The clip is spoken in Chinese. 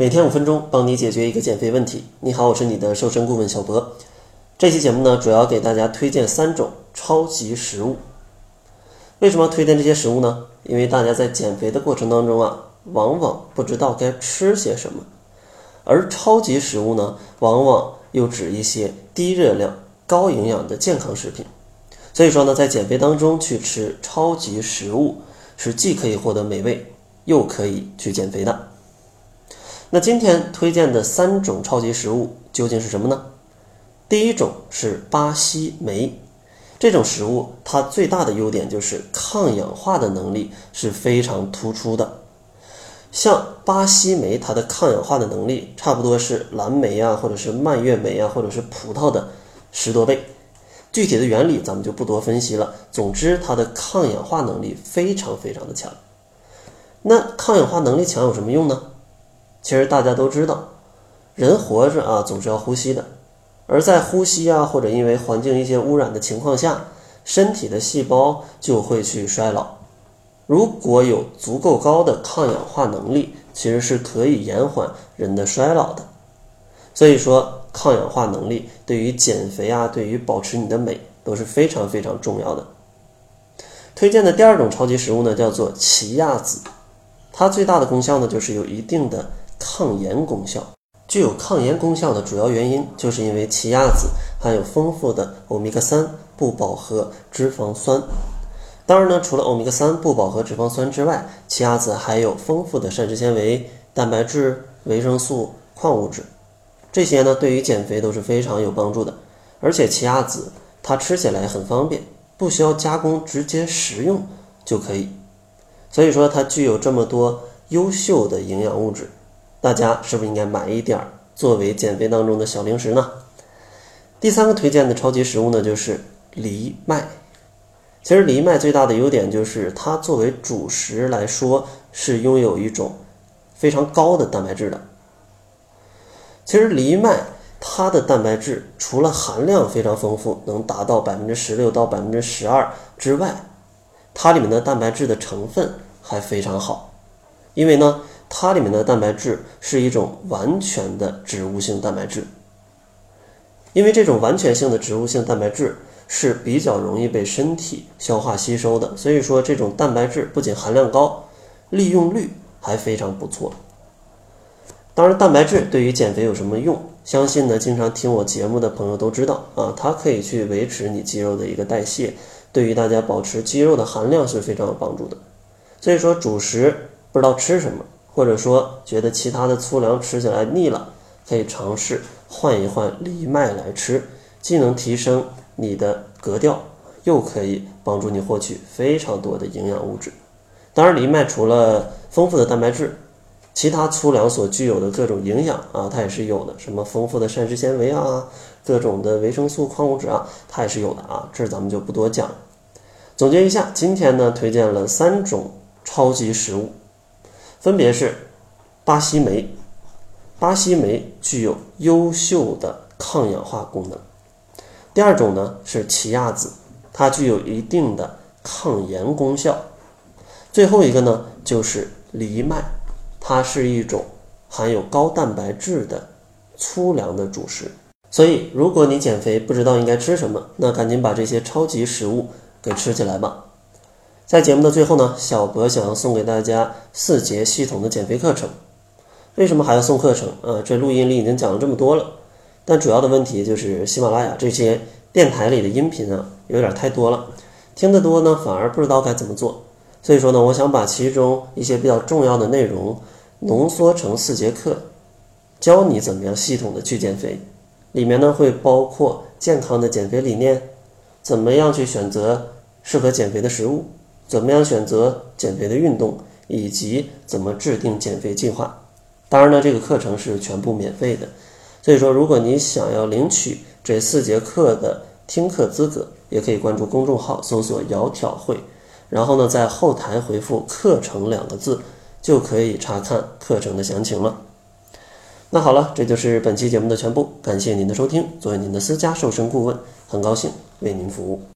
每天五分钟，帮你解决一个减肥问题。你好，我是你的瘦身顾问小博。这期节目呢，主要给大家推荐三种超级食物。为什么要推荐这些食物呢？因为大家在减肥的过程当中啊，往往不知道该吃些什么，而超级食物呢，往往又指一些低热量、高营养的健康食品。所以说呢，在减肥当中去吃超级食物，是既可以获得美味，又可以去减肥的。那今天推荐的三种超级食物究竟是什么呢？第一种是巴西莓，这种食物它最大的优点就是抗氧化的能力是非常突出的。像巴西莓，它的抗氧化的能力差不多是蓝莓啊，或者是蔓越莓啊，或者是葡萄的十多倍。具体的原理咱们就不多分析了。总之，它的抗氧化能力非常非常的强。那抗氧化能力强有什么用呢？其实大家都知道，人活着啊，总是要呼吸的，而在呼吸啊，或者因为环境一些污染的情况下，身体的细胞就会去衰老。如果有足够高的抗氧化能力，其实是可以延缓人的衰老的。所以说，抗氧化能力对于减肥啊，对于保持你的美都是非常非常重要的。推荐的第二种超级食物呢，叫做奇亚籽，它最大的功效呢，就是有一定的。抗炎功效具有抗炎功效的主要原因，就是因为奇亚籽含有丰富的欧米伽三不饱和脂肪酸。当然呢，除了欧米伽三不饱和脂肪酸之外，奇亚籽还有丰富的膳食纤维、蛋白质、维生素、矿物质，这些呢对于减肥都是非常有帮助的。而且奇亚籽它吃起来很方便，不需要加工，直接食用就可以。所以说它具有这么多优秀的营养物质。大家是不是应该买一点儿作为减肥当中的小零食呢？第三个推荐的超级食物呢，就是藜麦。其实藜麦最大的优点就是它作为主食来说是拥有一种非常高的蛋白质的。其实藜麦它的蛋白质除了含量非常丰富，能达到百分之十六到百分之十二之外，它里面的蛋白质的成分还非常好，因为呢。它里面的蛋白质是一种完全的植物性蛋白质，因为这种完全性的植物性蛋白质是比较容易被身体消化吸收的，所以说这种蛋白质不仅含量高，利用率还非常不错。当然，蛋白质对于减肥有什么用？相信呢，经常听我节目的朋友都知道啊，它可以去维持你肌肉的一个代谢，对于大家保持肌肉的含量是非常有帮助的。所以说，主食不知道吃什么。或者说觉得其他的粗粮吃起来腻了，可以尝试换一换藜麦来吃，既能提升你的格调，又可以帮助你获取非常多的营养物质。当然，藜麦除了丰富的蛋白质，其他粗粮所具有的各种营养啊，它也是有的，什么丰富的膳食纤维啊，各种的维生素、矿物质啊，它也是有的啊。这咱们就不多讲。总结一下，今天呢推荐了三种超级食物。分别是巴西莓，巴西莓具有优秀的抗氧化功能。第二种呢是奇亚籽，它具有一定的抗炎功效。最后一个呢就是藜麦，它是一种含有高蛋白质的粗粮的主食。所以，如果你减肥不知道应该吃什么，那赶紧把这些超级食物给吃起来吧。在节目的最后呢，小博想要送给大家四节系统的减肥课程。为什么还要送课程？呃，这录音里已经讲了这么多了，但主要的问题就是喜马拉雅这些电台里的音频啊，有点太多了，听得多呢，反而不知道该怎么做。所以说呢，我想把其中一些比较重要的内容浓缩成四节课，教你怎么样系统的去减肥。里面呢会包括健康的减肥理念，怎么样去选择适合减肥的食物。怎么样选择减肥的运动，以及怎么制定减肥计划？当然呢，这个课程是全部免费的。所以说，如果你想要领取这四节课的听课资格，也可以关注公众号搜索“窈窕会”，然后呢，在后台回复“课程”两个字，就可以查看课程的详情了。那好了，这就是本期节目的全部。感谢您的收听，作为您的私家瘦身顾问，很高兴为您服务。